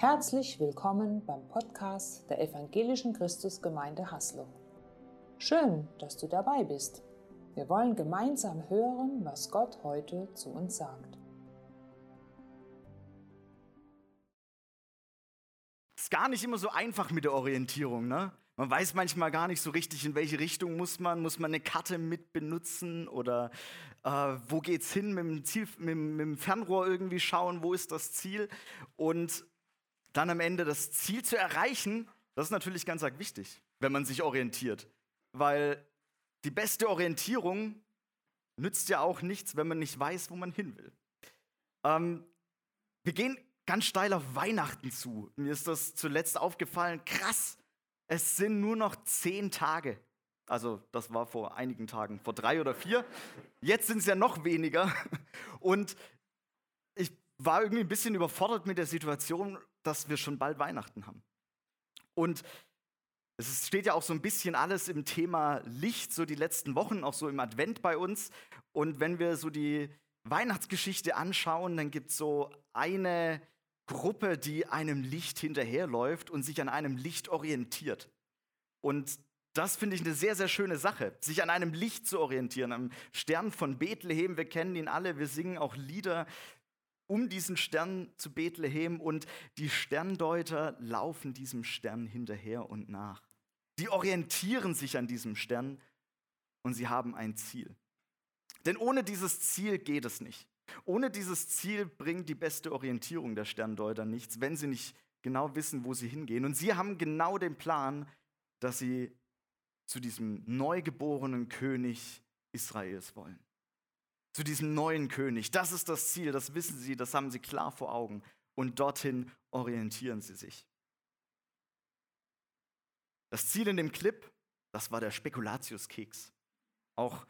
Herzlich willkommen beim Podcast der Evangelischen Christusgemeinde Haslo. Schön, dass du dabei bist. Wir wollen gemeinsam hören, was Gott heute zu uns sagt. Es ist gar nicht immer so einfach mit der Orientierung, ne? Man weiß manchmal gar nicht so richtig, in welche Richtung muss man. Muss man eine Karte mit benutzen oder äh, wo geht's hin mit dem, Ziel, mit, mit dem Fernrohr irgendwie schauen, wo ist das Ziel? Und dann am Ende das Ziel zu erreichen, das ist natürlich ganz arg wichtig, wenn man sich orientiert. Weil die beste Orientierung nützt ja auch nichts, wenn man nicht weiß, wo man hin will. Ähm, wir gehen ganz steil auf Weihnachten zu. Mir ist das zuletzt aufgefallen, krass, es sind nur noch zehn Tage. Also das war vor einigen Tagen, vor drei oder vier. Jetzt sind es ja noch weniger. Und war irgendwie ein bisschen überfordert mit der Situation, dass wir schon bald Weihnachten haben. Und es steht ja auch so ein bisschen alles im Thema Licht, so die letzten Wochen, auch so im Advent bei uns. Und wenn wir so die Weihnachtsgeschichte anschauen, dann gibt es so eine Gruppe, die einem Licht hinterherläuft und sich an einem Licht orientiert. Und das finde ich eine sehr, sehr schöne Sache, sich an einem Licht zu orientieren, am Stern von Bethlehem. Wir kennen ihn alle, wir singen auch Lieder um diesen Stern zu Bethlehem und die Sterndeuter laufen diesem Stern hinterher und nach. Die orientieren sich an diesem Stern und sie haben ein Ziel. Denn ohne dieses Ziel geht es nicht. Ohne dieses Ziel bringt die beste Orientierung der Sterndeuter nichts, wenn sie nicht genau wissen, wo sie hingehen. Und sie haben genau den Plan, dass sie zu diesem neugeborenen König Israels wollen. Zu diesem neuen König. Das ist das Ziel, das wissen sie, das haben sie klar vor Augen. Und dorthin orientieren sie sich. Das Ziel in dem Clip, das war der Spekulatiuskeks. Auch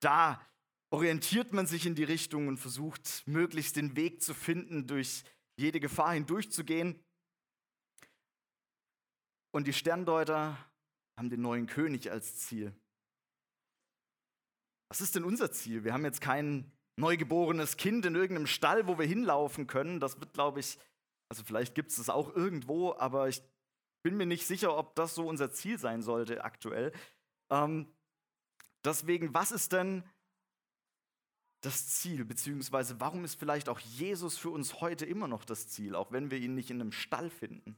da orientiert man sich in die Richtung und versucht, möglichst den Weg zu finden, durch jede Gefahr hindurchzugehen. Und die Sterndeuter haben den neuen König als Ziel. Was ist denn unser Ziel? Wir haben jetzt kein neugeborenes Kind in irgendeinem Stall, wo wir hinlaufen können. Das wird, glaube ich, also vielleicht gibt es das auch irgendwo, aber ich bin mir nicht sicher, ob das so unser Ziel sein sollte aktuell. Ähm, deswegen, was ist denn das Ziel, beziehungsweise warum ist vielleicht auch Jesus für uns heute immer noch das Ziel, auch wenn wir ihn nicht in einem Stall finden?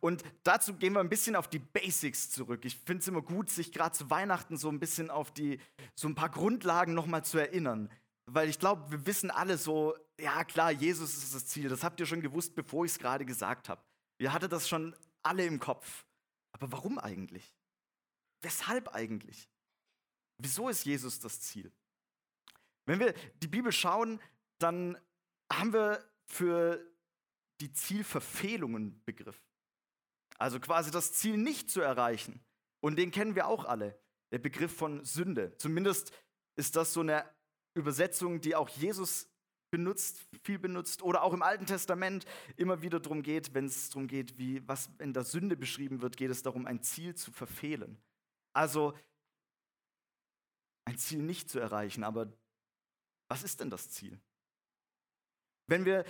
Und dazu gehen wir ein bisschen auf die Basics zurück. Ich finde es immer gut, sich gerade zu Weihnachten so ein bisschen auf die, so ein paar Grundlagen nochmal zu erinnern. Weil ich glaube, wir wissen alle so, ja klar, Jesus ist das Ziel. Das habt ihr schon gewusst, bevor ich es gerade gesagt habe. Ihr hattet das schon alle im Kopf. Aber warum eigentlich? Weshalb eigentlich? Wieso ist Jesus das Ziel? Wenn wir die Bibel schauen, dann haben wir für die Zielverfehlungen Begriff. Also quasi das Ziel nicht zu erreichen. Und den kennen wir auch alle, der Begriff von Sünde. Zumindest ist das so eine Übersetzung, die auch Jesus benutzt, viel benutzt oder auch im Alten Testament immer wieder darum geht, wenn es darum geht, wie was in der Sünde beschrieben wird, geht es darum, ein Ziel zu verfehlen. Also ein Ziel nicht zu erreichen, aber was ist denn das Ziel? Wenn wir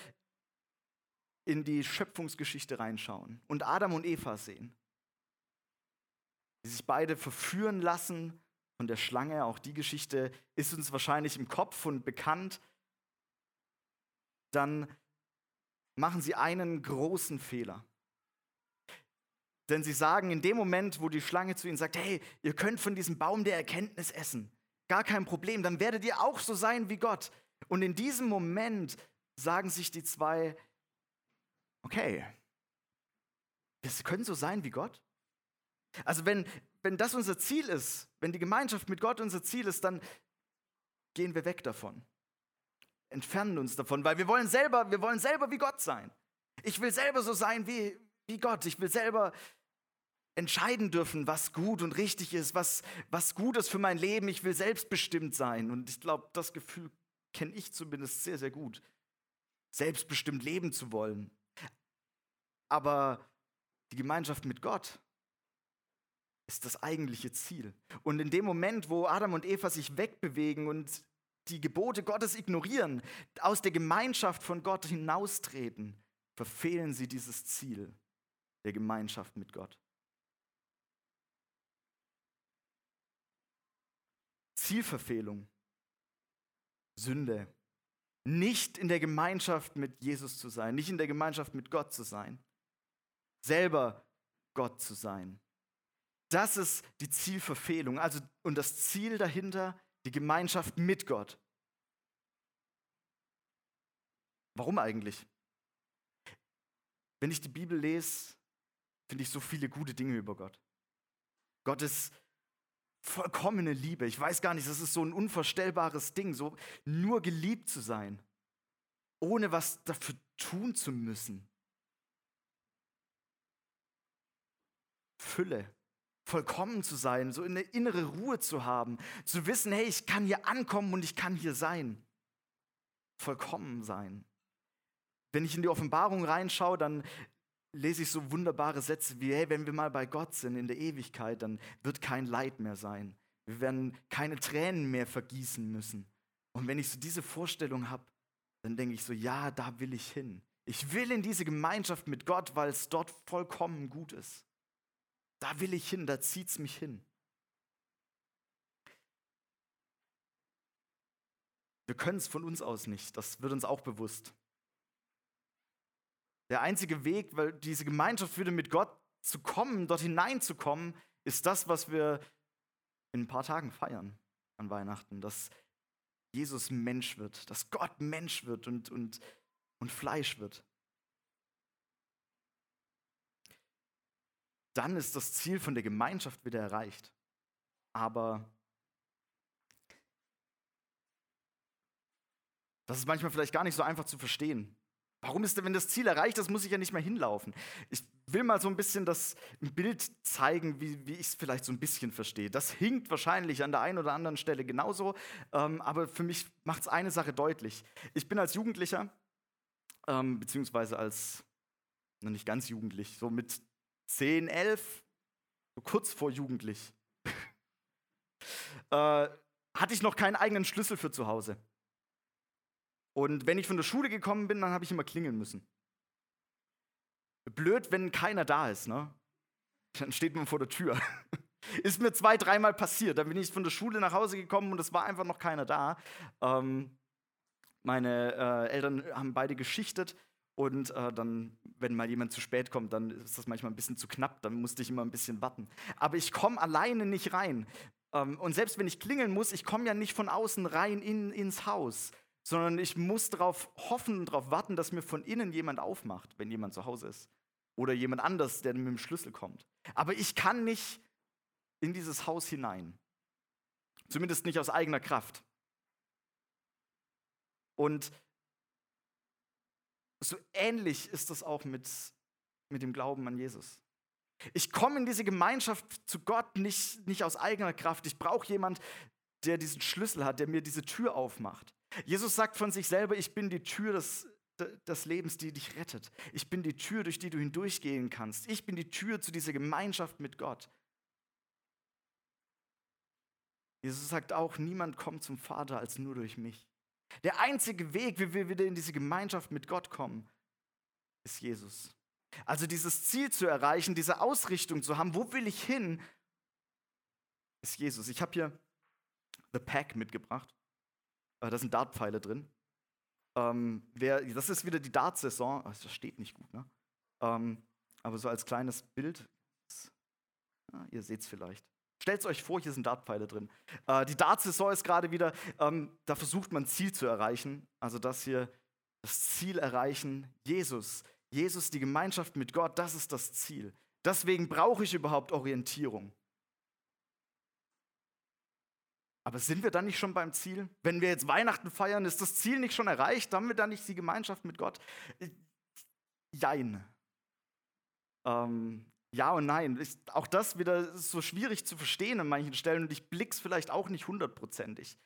in die Schöpfungsgeschichte reinschauen und Adam und Eva sehen, die sich beide verführen lassen von der Schlange, auch die Geschichte ist uns wahrscheinlich im Kopf und bekannt, dann machen sie einen großen Fehler. Denn sie sagen in dem Moment, wo die Schlange zu ihnen sagt, hey, ihr könnt von diesem Baum der Erkenntnis essen, gar kein Problem, dann werdet ihr auch so sein wie Gott. Und in diesem Moment sagen sich die zwei, okay, wir können so sein wie Gott. Also wenn, wenn das unser Ziel ist, wenn die Gemeinschaft mit Gott unser Ziel ist, dann gehen wir weg davon. Entfernen uns davon, weil wir wollen selber, wir wollen selber wie Gott sein. Ich will selber so sein wie, wie Gott. Ich will selber entscheiden dürfen, was gut und richtig ist, was, was gut ist für mein Leben. Ich will selbstbestimmt sein. Und ich glaube, das Gefühl kenne ich zumindest sehr, sehr gut. Selbstbestimmt leben zu wollen. Aber die Gemeinschaft mit Gott ist das eigentliche Ziel. Und in dem Moment, wo Adam und Eva sich wegbewegen und die Gebote Gottes ignorieren, aus der Gemeinschaft von Gott hinaustreten, verfehlen sie dieses Ziel der Gemeinschaft mit Gott. Zielverfehlung, Sünde, nicht in der Gemeinschaft mit Jesus zu sein, nicht in der Gemeinschaft mit Gott zu sein, selber Gott zu sein. Das ist die Zielverfehlung. Also, und das Ziel dahinter, die Gemeinschaft mit Gott. Warum eigentlich? Wenn ich die Bibel lese, finde ich so viele gute Dinge über Gott. Gott ist vollkommene Liebe. Ich weiß gar nicht, das ist so ein unvorstellbares Ding, so nur geliebt zu sein, ohne was dafür tun zu müssen. Fülle, vollkommen zu sein, so eine innere Ruhe zu haben, zu wissen, hey, ich kann hier ankommen und ich kann hier sein. Vollkommen sein. Wenn ich in die Offenbarung reinschaue, dann lese ich so wunderbare Sätze wie, hey, wenn wir mal bei Gott sind in der Ewigkeit, dann wird kein Leid mehr sein. Wir werden keine Tränen mehr vergießen müssen. Und wenn ich so diese Vorstellung habe, dann denke ich so, ja, da will ich hin. Ich will in diese Gemeinschaft mit Gott, weil es dort vollkommen gut ist. Da will ich hin, da zieht es mich hin. Wir können es von uns aus nicht, das wird uns auch bewusst. Der einzige Weg, weil diese Gemeinschaft wieder mit Gott zu kommen, dort hineinzukommen, ist das, was wir in ein paar Tagen feiern an Weihnachten, dass Jesus Mensch wird, dass Gott Mensch wird und, und, und Fleisch wird. Dann ist das Ziel von der Gemeinschaft wieder erreicht. Aber das ist manchmal vielleicht gar nicht so einfach zu verstehen. Warum ist denn, wenn das Ziel erreicht ist, muss ich ja nicht mehr hinlaufen? Ich will mal so ein bisschen das Bild zeigen, wie, wie ich es vielleicht so ein bisschen verstehe. Das hinkt wahrscheinlich an der einen oder anderen Stelle genauso, ähm, aber für mich macht es eine Sache deutlich. Ich bin als Jugendlicher, ähm, beziehungsweise als, noch nicht ganz jugendlich, so mit 10, 11, so kurz vor jugendlich, äh, hatte ich noch keinen eigenen Schlüssel für zu Hause. Und wenn ich von der Schule gekommen bin, dann habe ich immer klingeln müssen. Blöd, wenn keiner da ist, ne? Dann steht man vor der Tür. ist mir zwei, dreimal passiert. Dann bin ich von der Schule nach Hause gekommen und es war einfach noch keiner da. Ähm, meine äh, Eltern haben beide geschichtet und äh, dann, wenn mal jemand zu spät kommt, dann ist das manchmal ein bisschen zu knapp. Dann musste ich immer ein bisschen warten. Aber ich komme alleine nicht rein. Ähm, und selbst wenn ich klingeln muss, ich komme ja nicht von außen rein in, ins Haus sondern ich muss darauf hoffen und darauf warten, dass mir von innen jemand aufmacht, wenn jemand zu Hause ist. Oder jemand anders, der mit dem Schlüssel kommt. Aber ich kann nicht in dieses Haus hinein. Zumindest nicht aus eigener Kraft. Und so ähnlich ist das auch mit, mit dem Glauben an Jesus. Ich komme in diese Gemeinschaft zu Gott nicht, nicht aus eigener Kraft. Ich brauche jemand, der diesen Schlüssel hat, der mir diese Tür aufmacht. Jesus sagt von sich selber, ich bin die Tür des, des Lebens, die dich rettet. Ich bin die Tür, durch die du hindurchgehen kannst. Ich bin die Tür zu dieser Gemeinschaft mit Gott. Jesus sagt auch, niemand kommt zum Vater als nur durch mich. Der einzige Weg, wie wir wieder in diese Gemeinschaft mit Gott kommen, ist Jesus. Also dieses Ziel zu erreichen, diese Ausrichtung zu haben, wo will ich hin, ist Jesus. Ich habe hier The Pack mitgebracht. Äh, da sind Dartpfeile drin. Ähm, das ist wieder die Dart-Saison. Oh, das steht nicht gut, ne? Ähm, aber so als kleines Bild. Ja, ihr seht es vielleicht. Stellt euch vor, hier sind Dartpfeile drin. Äh, die Dart-Saison ist gerade wieder, ähm, da versucht man Ziel zu erreichen. Also das hier, das Ziel erreichen, Jesus. Jesus, die Gemeinschaft mit Gott, das ist das Ziel. Deswegen brauche ich überhaupt Orientierung. Aber sind wir dann nicht schon beim Ziel? Wenn wir jetzt Weihnachten feiern, ist das Ziel nicht schon erreicht? Haben wir dann nicht die Gemeinschaft mit Gott? Äh, jein. Ähm, ja und nein. Ist auch das wieder so schwierig zu verstehen an manchen Stellen und ich blick's vielleicht auch nicht hundertprozentig.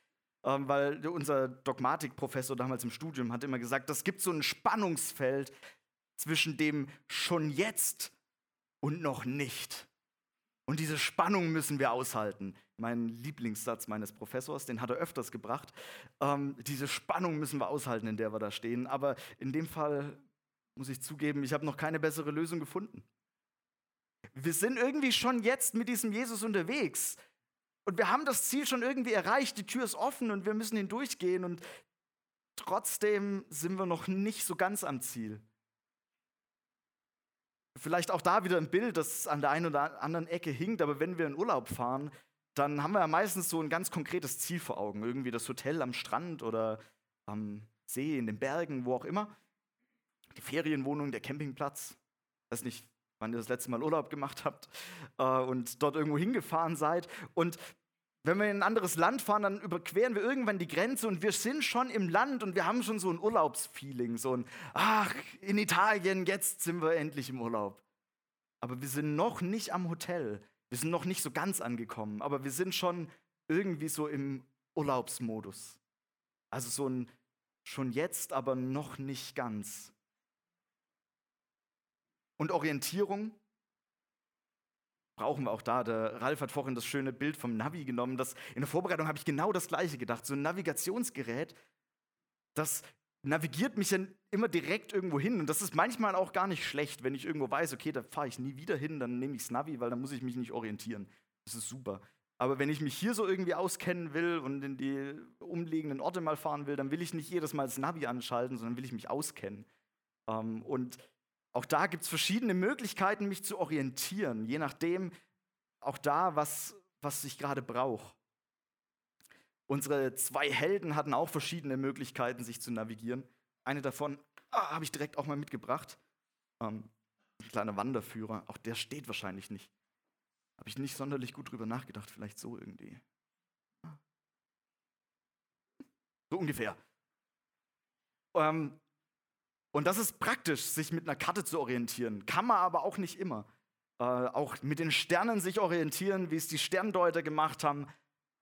Ähm, weil unser Dogmatikprofessor damals im Studium hat immer gesagt, es gibt so ein Spannungsfeld zwischen dem schon jetzt und noch nicht. Und diese Spannung müssen wir aushalten mein Lieblingssatz meines Professors, den hat er öfters gebracht. Ähm, diese Spannung müssen wir aushalten, in der wir da stehen. Aber in dem Fall muss ich zugeben, ich habe noch keine bessere Lösung gefunden. Wir sind irgendwie schon jetzt mit diesem Jesus unterwegs. Und wir haben das Ziel schon irgendwie erreicht. Die Tür ist offen und wir müssen hindurchgehen. Und trotzdem sind wir noch nicht so ganz am Ziel. Vielleicht auch da wieder ein Bild, das an der einen oder anderen Ecke hinkt, aber wenn wir in Urlaub fahren, dann haben wir ja meistens so ein ganz konkretes Ziel vor Augen. Irgendwie das Hotel am Strand oder am See, in den Bergen, wo auch immer. Die Ferienwohnung, der Campingplatz. Weiß nicht, wann ihr das letzte Mal Urlaub gemacht habt äh, und dort irgendwo hingefahren seid. Und wenn wir in ein anderes Land fahren, dann überqueren wir irgendwann die Grenze und wir sind schon im Land und wir haben schon so ein Urlaubsfeeling, so ein, ach, in Italien, jetzt sind wir endlich im Urlaub. Aber wir sind noch nicht am Hotel, wir sind noch nicht so ganz angekommen, aber wir sind schon irgendwie so im Urlaubsmodus. Also so ein schon jetzt, aber noch nicht ganz. Und Orientierung brauchen wir auch da. Der Ralf hat vorhin das schöne Bild vom Navi genommen. Das, in der Vorbereitung habe ich genau das Gleiche gedacht. So ein Navigationsgerät, das navigiert mich ja immer direkt irgendwo hin. Und das ist manchmal auch gar nicht schlecht, wenn ich irgendwo weiß, okay, da fahre ich nie wieder hin, dann nehme ich das Navi, weil dann muss ich mich nicht orientieren. Das ist super. Aber wenn ich mich hier so irgendwie auskennen will und in die umliegenden Orte mal fahren will, dann will ich nicht jedes Mal das Navi anschalten, sondern will ich mich auskennen. Ähm, und auch da gibt es verschiedene Möglichkeiten, mich zu orientieren, je nachdem, auch da, was, was ich gerade brauche. Unsere zwei Helden hatten auch verschiedene Möglichkeiten, sich zu navigieren. Eine davon ah, habe ich direkt auch mal mitgebracht. Ähm, ein kleiner Wanderführer, auch der steht wahrscheinlich nicht. Habe ich nicht sonderlich gut drüber nachgedacht, vielleicht so irgendwie. So ungefähr. Ähm, und das ist praktisch, sich mit einer Karte zu orientieren. Kann man aber auch nicht immer. Äh, auch mit den Sternen sich orientieren, wie es die Sterndeuter gemacht haben.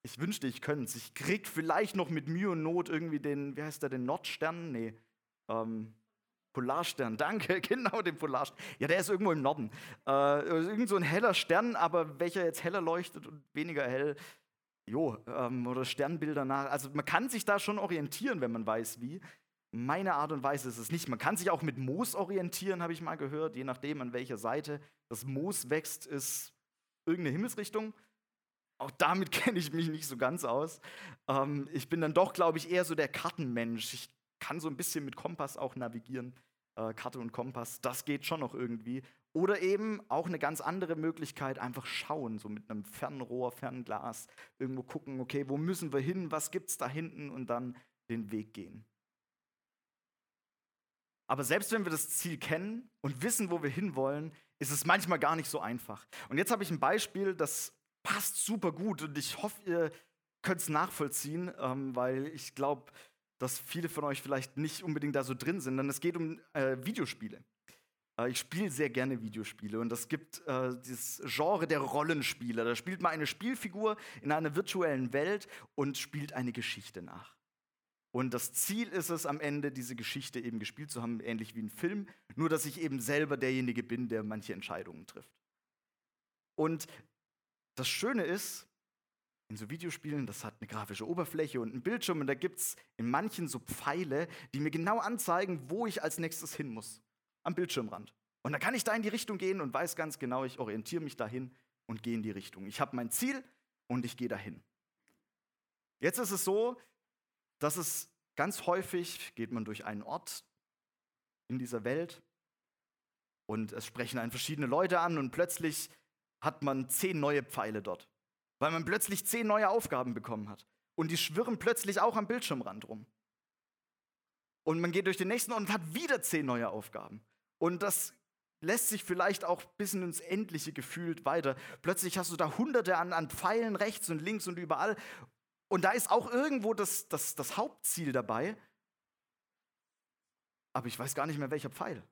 Ich wünschte, ich könnte es. Ich krieg vielleicht noch mit Mühe und Not irgendwie den, wie heißt der, den Nordstern? Nee. Ähm, Polarstern, danke, genau den Polarstern. Ja, der ist irgendwo im Norden. Äh, irgend so ein heller Stern, aber welcher jetzt heller leuchtet und weniger hell. Jo, ähm, oder Sternbilder nach. Also man kann sich da schon orientieren, wenn man weiß, wie. Meine Art und Weise ist es nicht. Man kann sich auch mit Moos orientieren, habe ich mal gehört, je nachdem, an welcher Seite das Moos wächst, ist irgendeine Himmelsrichtung. Auch damit kenne ich mich nicht so ganz aus. Ähm, ich bin dann doch, glaube ich, eher so der Kartenmensch. Ich kann so ein bisschen mit Kompass auch navigieren. Äh, Karte und Kompass, das geht schon noch irgendwie. Oder eben auch eine ganz andere Möglichkeit, einfach schauen, so mit einem Fernrohr, Fernglas, irgendwo gucken, okay, wo müssen wir hin, was gibt es da hinten und dann den Weg gehen. Aber selbst wenn wir das Ziel kennen und wissen, wo wir hinwollen, ist es manchmal gar nicht so einfach. Und jetzt habe ich ein Beispiel, das passt super gut und ich hoffe, ihr könnt es nachvollziehen, ähm, weil ich glaube, dass viele von euch vielleicht nicht unbedingt da so drin sind, denn es geht um äh, Videospiele. Äh, ich spiele sehr gerne Videospiele und es gibt äh, dieses Genre der Rollenspiele. Da spielt man eine Spielfigur in einer virtuellen Welt und spielt eine Geschichte nach. Und das Ziel ist es am Ende, diese Geschichte eben gespielt zu haben, ähnlich wie ein Film, nur dass ich eben selber derjenige bin, der manche Entscheidungen trifft. Und das Schöne ist, in so Videospielen, das hat eine grafische Oberfläche und einen Bildschirm und da gibt es in manchen so Pfeile, die mir genau anzeigen, wo ich als nächstes hin muss. Am Bildschirmrand. Und dann kann ich da in die Richtung gehen und weiß ganz genau, ich orientiere mich dahin und gehe in die Richtung. Ich habe mein Ziel und ich gehe dahin. Jetzt ist es so, dass es ganz häufig geht man durch einen Ort in dieser Welt und es sprechen einen verschiedene Leute an und plötzlich hat man zehn neue Pfeile dort weil man plötzlich zehn neue Aufgaben bekommen hat. Und die schwirren plötzlich auch am Bildschirmrand rum. Und man geht durch den nächsten und hat wieder zehn neue Aufgaben. Und das lässt sich vielleicht auch bis ins Endliche gefühlt weiter. Plötzlich hast du da hunderte an, an Pfeilen rechts und links und überall. Und da ist auch irgendwo das, das, das Hauptziel dabei. Aber ich weiß gar nicht mehr, welcher Pfeil.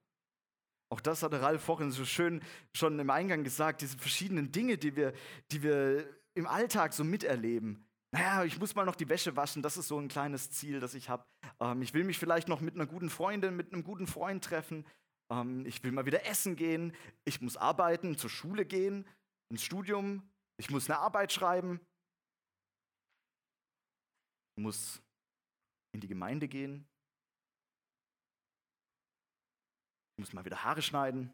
Auch das hatte Ralf vorhin so schön schon im Eingang gesagt, diese verschiedenen Dinge, die wir, die wir im Alltag so miterleben. Naja, ich muss mal noch die Wäsche waschen, das ist so ein kleines Ziel, das ich habe. Ähm, ich will mich vielleicht noch mit einer guten Freundin, mit einem guten Freund treffen. Ähm, ich will mal wieder essen gehen. Ich muss arbeiten, zur Schule gehen, ins Studium. Ich muss eine Arbeit schreiben. Ich muss in die Gemeinde gehen. Ich muss mal wieder Haare schneiden.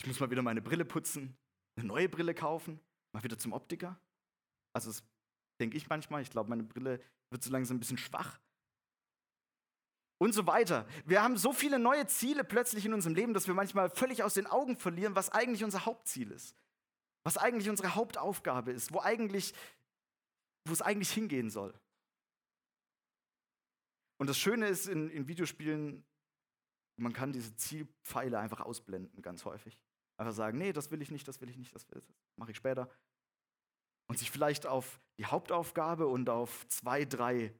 Ich muss mal wieder meine Brille putzen, eine neue Brille kaufen, mal wieder zum Optiker. Also das denke ich manchmal. Ich glaube, meine Brille wird so langsam ein bisschen schwach. Und so weiter. Wir haben so viele neue Ziele plötzlich in unserem Leben, dass wir manchmal völlig aus den Augen verlieren, was eigentlich unser Hauptziel ist. Was eigentlich unsere Hauptaufgabe ist, wo, eigentlich, wo es eigentlich hingehen soll. Und das Schöne ist in, in Videospielen, man kann diese Zielpfeile einfach ausblenden, ganz häufig. Einfach sagen, nee, das will ich nicht, das will ich nicht, das, das mache ich später. Und sich vielleicht auf die Hauptaufgabe und auf zwei, drei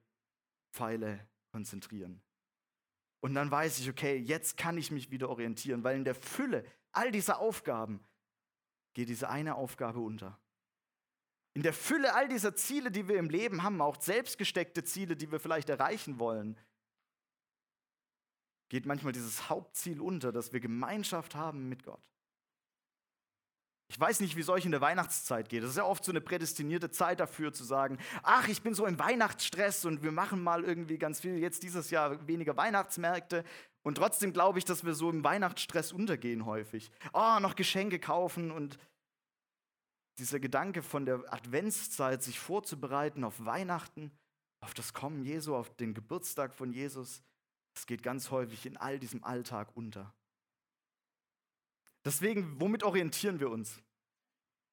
Pfeile konzentrieren. Und dann weiß ich, okay, jetzt kann ich mich wieder orientieren, weil in der Fülle all dieser Aufgaben geht diese eine Aufgabe unter. In der Fülle all dieser Ziele, die wir im Leben haben, auch selbstgesteckte Ziele, die wir vielleicht erreichen wollen, geht manchmal dieses Hauptziel unter, dass wir Gemeinschaft haben mit Gott. Ich weiß nicht, wie es euch in der Weihnachtszeit geht. Das ist ja oft so eine prädestinierte Zeit dafür zu sagen, ach, ich bin so im Weihnachtsstress und wir machen mal irgendwie ganz viel, jetzt dieses Jahr weniger Weihnachtsmärkte. Und trotzdem glaube ich, dass wir so im Weihnachtsstress untergehen häufig. Oh, noch Geschenke kaufen und dieser Gedanke von der Adventszeit, sich vorzubereiten auf Weihnachten, auf das Kommen Jesu, auf den Geburtstag von Jesus, das geht ganz häufig in all diesem Alltag unter. Deswegen, womit orientieren wir uns?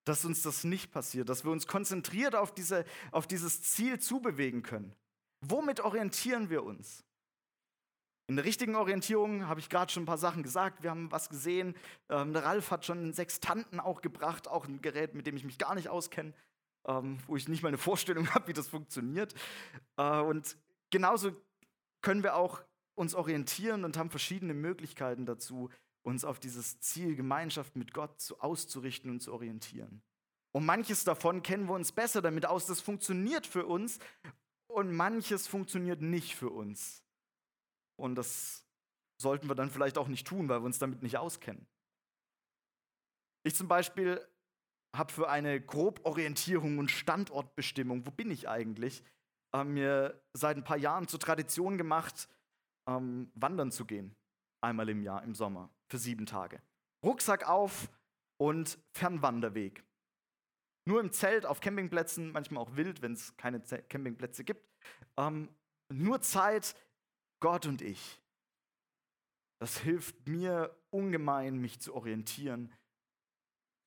Dass uns das nicht passiert, dass wir uns konzentriert auf, diese, auf dieses Ziel zubewegen können. Womit orientieren wir uns? In der richtigen Orientierung habe ich gerade schon ein paar Sachen gesagt. Wir haben was gesehen. Ähm, der Ralf hat schon einen Sextanten auch gebracht, auch ein Gerät, mit dem ich mich gar nicht auskenne, ähm, wo ich nicht mal eine Vorstellung habe, wie das funktioniert. Äh, und genauso können wir auch uns orientieren und haben verschiedene Möglichkeiten dazu, uns auf dieses Ziel Gemeinschaft mit Gott zu, auszurichten und zu orientieren. Und manches davon kennen wir uns besser damit aus, das funktioniert für uns und manches funktioniert nicht für uns. Und das sollten wir dann vielleicht auch nicht tun, weil wir uns damit nicht auskennen. Ich zum Beispiel habe für eine Groborientierung und Standortbestimmung, wo bin ich eigentlich, äh, mir seit ein paar Jahren zur Tradition gemacht, ähm, wandern zu gehen. Einmal im Jahr, im Sommer für sieben Tage. Rucksack auf und Fernwanderweg. Nur im Zelt, auf Campingplätzen, manchmal auch wild, wenn es keine Campingplätze gibt. Ähm, nur Zeit, Gott und ich. Das hilft mir ungemein, mich zu orientieren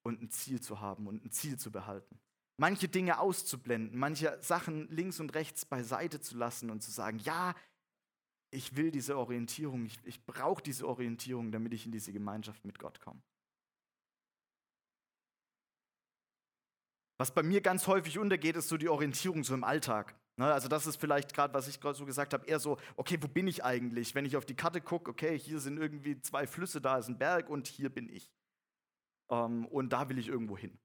und ein Ziel zu haben und ein Ziel zu behalten. Manche Dinge auszublenden, manche Sachen links und rechts beiseite zu lassen und zu sagen, ja, ich will diese Orientierung, ich, ich brauche diese Orientierung, damit ich in diese Gemeinschaft mit Gott komme. Was bei mir ganz häufig untergeht, ist so die Orientierung so im Alltag. Ne, also das ist vielleicht gerade, was ich gerade so gesagt habe, eher so, okay, wo bin ich eigentlich? Wenn ich auf die Karte gucke, okay, hier sind irgendwie zwei Flüsse, da ist ein Berg und hier bin ich. Ähm, und da will ich irgendwo hin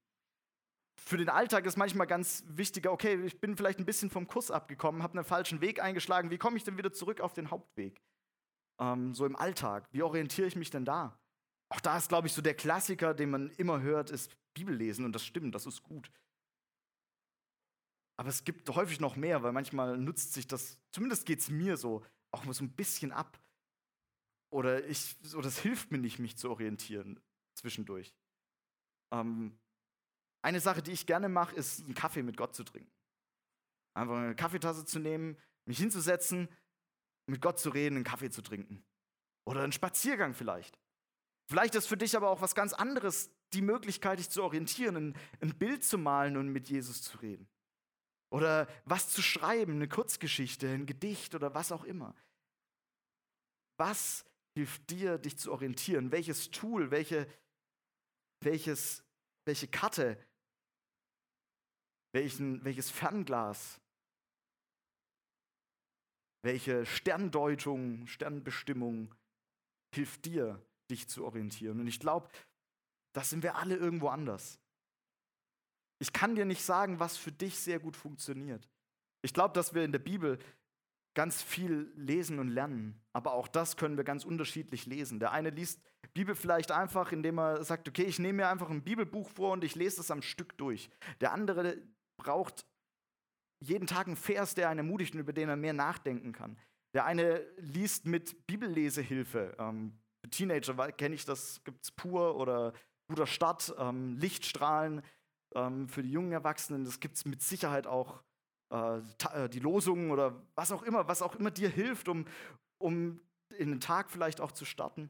für den Alltag ist manchmal ganz wichtiger, okay, ich bin vielleicht ein bisschen vom Kurs abgekommen, habe einen falschen Weg eingeschlagen, wie komme ich denn wieder zurück auf den Hauptweg? Ähm, so im Alltag, wie orientiere ich mich denn da? Auch da ist, glaube ich, so der Klassiker, den man immer hört, ist Bibellesen und das stimmt, das ist gut. Aber es gibt häufig noch mehr, weil manchmal nutzt sich das, zumindest geht es mir so, auch mal so ein bisschen ab. Oder ich, oder es hilft mir nicht, mich zu orientieren zwischendurch. Ähm, eine Sache, die ich gerne mache, ist einen Kaffee mit Gott zu trinken. Einfach eine Kaffeetasse zu nehmen, mich hinzusetzen, mit Gott zu reden, einen Kaffee zu trinken. Oder einen Spaziergang vielleicht. Vielleicht ist für dich aber auch was ganz anderes, die Möglichkeit, dich zu orientieren, ein, ein Bild zu malen und mit Jesus zu reden. Oder was zu schreiben, eine Kurzgeschichte, ein Gedicht oder was auch immer. Was hilft dir, dich zu orientieren? Welches Tool, welche, welches, welche Karte welchen, welches Fernglas, welche Sterndeutung, Sternbestimmung hilft dir, dich zu orientieren. Und ich glaube, das sind wir alle irgendwo anders. Ich kann dir nicht sagen, was für dich sehr gut funktioniert. Ich glaube, dass wir in der Bibel ganz viel lesen und lernen, aber auch das können wir ganz unterschiedlich lesen. Der eine liest Bibel vielleicht einfach, indem er sagt, okay, ich nehme mir einfach ein Bibelbuch vor und ich lese es am Stück durch. Der andere braucht jeden Tag einen Vers, der einen ermutigt und über den er mehr nachdenken kann. Der eine liest mit Bibellesehilfe. Ähm, Teenager kenne ich das, gibt es pur oder guter Start, ähm, Lichtstrahlen ähm, für die jungen Erwachsenen. Das gibt es mit Sicherheit auch äh, äh, die Losungen oder was auch immer, was auch immer dir hilft, um, um in den Tag vielleicht auch zu starten.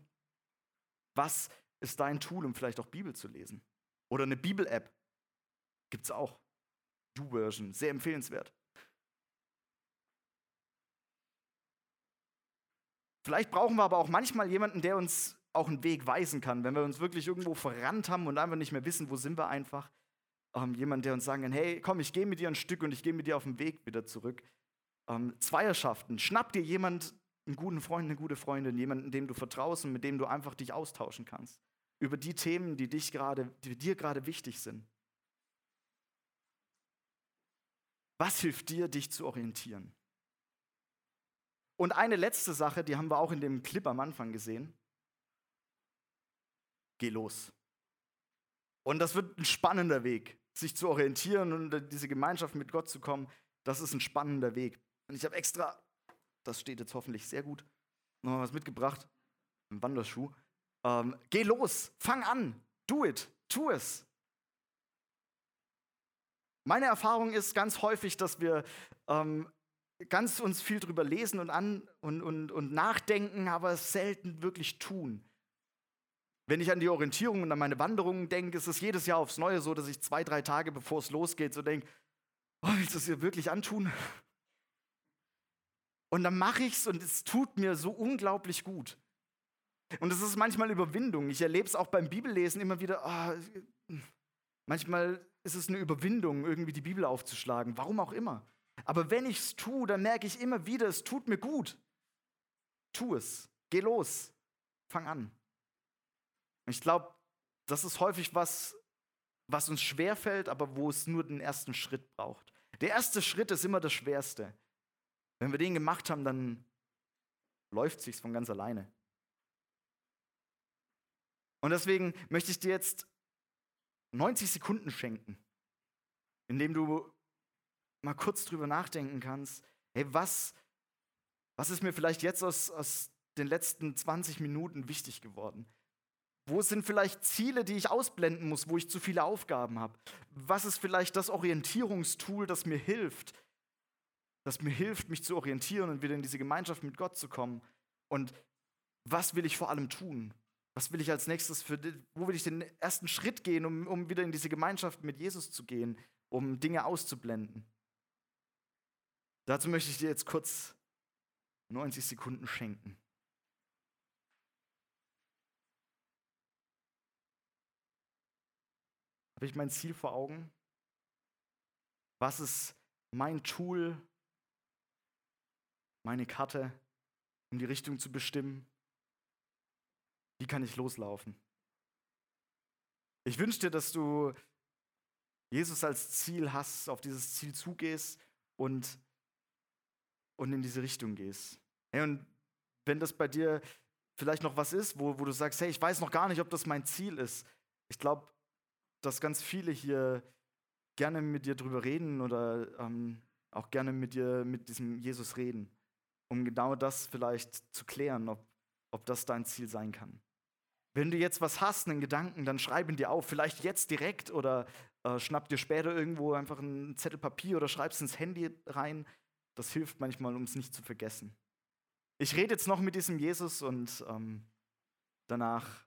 Was ist dein Tool, um vielleicht auch Bibel zu lesen? Oder eine Bibel-App gibt es auch. Do-Version, sehr empfehlenswert. Vielleicht brauchen wir aber auch manchmal jemanden, der uns auch einen Weg weisen kann, wenn wir uns wirklich irgendwo verrannt haben und einfach nicht mehr wissen, wo sind wir einfach. Ähm, jemand, der uns sagen kann, hey, komm, ich gehe mit dir ein Stück und ich gehe mit dir auf den Weg wieder zurück. Ähm, Zweierschaften, schnapp dir jemand, einen guten Freund, eine gute Freundin, jemanden, dem du vertraust und mit dem du einfach dich austauschen kannst. Über die Themen, die, dich grade, die dir gerade wichtig sind. Was hilft dir, dich zu orientieren? Und eine letzte Sache, die haben wir auch in dem Clip am Anfang gesehen. Geh los. Und das wird ein spannender Weg, sich zu orientieren und in diese Gemeinschaft mit Gott zu kommen. Das ist ein spannender Weg. Und ich habe extra, das steht jetzt hoffentlich sehr gut, noch was mitgebracht. Ein Wanderschuh. Ähm, geh los, fang an, do it, tu es. Meine Erfahrung ist ganz häufig, dass wir ähm, ganz uns viel drüber lesen und, an, und, und, und nachdenken, aber es selten wirklich tun. Wenn ich an die Orientierung und an meine Wanderungen denke, ist es jedes Jahr aufs Neue so, dass ich zwei, drei Tage bevor es losgeht, so denke, oh, willst du es dir wirklich antun? Und dann mache ich es und es tut mir so unglaublich gut. Und es ist manchmal Überwindung. Ich erlebe es auch beim Bibellesen immer wieder. Oh, manchmal ist es eine Überwindung, irgendwie die Bibel aufzuschlagen. Warum auch immer. Aber wenn ich es tue, dann merke ich immer wieder, es tut mir gut. Tu es. Geh los. Fang an. Ich glaube, das ist häufig was, was uns schwerfällt, aber wo es nur den ersten Schritt braucht. Der erste Schritt ist immer das Schwerste. Wenn wir den gemacht haben, dann läuft es sich von ganz alleine. Und deswegen möchte ich dir jetzt 90 Sekunden schenken, indem du mal kurz drüber nachdenken kannst, hey, was, was ist mir vielleicht jetzt aus, aus den letzten 20 Minuten wichtig geworden? Wo sind vielleicht Ziele, die ich ausblenden muss, wo ich zu viele Aufgaben habe? Was ist vielleicht das Orientierungstool, das mir hilft, das mir hilft, mich zu orientieren und wieder in diese Gemeinschaft mit Gott zu kommen? Und was will ich vor allem tun? Was will ich als nächstes für, wo will ich den ersten Schritt gehen, um, um wieder in diese Gemeinschaft mit Jesus zu gehen, um Dinge auszublenden? Dazu möchte ich dir jetzt kurz 90 Sekunden schenken. Habe ich mein Ziel vor Augen? Was ist mein Tool, meine Karte, um die Richtung zu bestimmen? Wie kann ich loslaufen? Ich wünsche dir, dass du Jesus als Ziel hast, auf dieses Ziel zugehst und und in diese Richtung gehst. Hey, und wenn das bei dir vielleicht noch was ist, wo, wo du sagst, hey, ich weiß noch gar nicht, ob das mein Ziel ist. Ich glaube, dass ganz viele hier gerne mit dir drüber reden oder ähm, auch gerne mit dir, mit diesem Jesus reden, um genau das vielleicht zu klären, ob, ob das dein Ziel sein kann. Wenn du jetzt was hast, einen Gedanken, dann schreib ihn dir auf, vielleicht jetzt direkt oder äh, schnapp dir später irgendwo einfach einen Zettel Papier oder schreib es ins Handy rein das hilft manchmal, um es nicht zu vergessen. Ich rede jetzt noch mit diesem Jesus und ähm, danach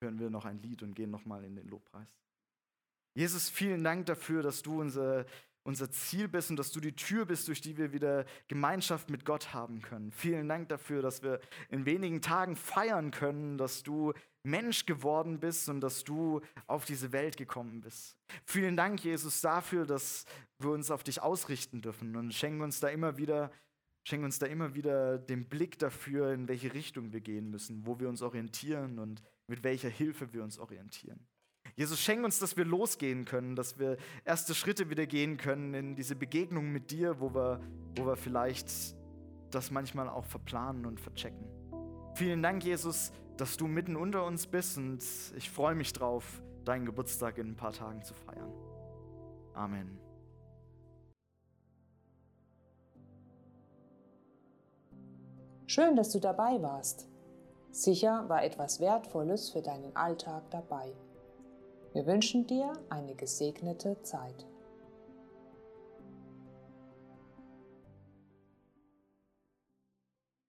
hören wir noch ein Lied und gehen nochmal in den Lobpreis. Jesus, vielen Dank dafür, dass du unser, unser Ziel bist und dass du die Tür bist, durch die wir wieder Gemeinschaft mit Gott haben können. Vielen Dank dafür, dass wir in wenigen Tagen feiern können, dass du Mensch geworden bist und dass du auf diese Welt gekommen bist. Vielen Dank, Jesus, dafür, dass wir uns auf dich ausrichten dürfen und schenken uns da immer wieder, schenken uns da immer wieder den Blick dafür, in welche Richtung wir gehen müssen, wo wir uns orientieren und mit welcher Hilfe wir uns orientieren. Jesus, schenk uns, dass wir losgehen können, dass wir erste Schritte wieder gehen können in diese Begegnung mit dir, wo wir, wo wir vielleicht das manchmal auch verplanen und verchecken. Vielen Dank, Jesus, dass du mitten unter uns bist und ich freue mich drauf, deinen Geburtstag in ein paar Tagen zu feiern. Amen. Schön, dass du dabei warst. Sicher war etwas Wertvolles für deinen Alltag dabei. Wir wünschen dir eine gesegnete Zeit.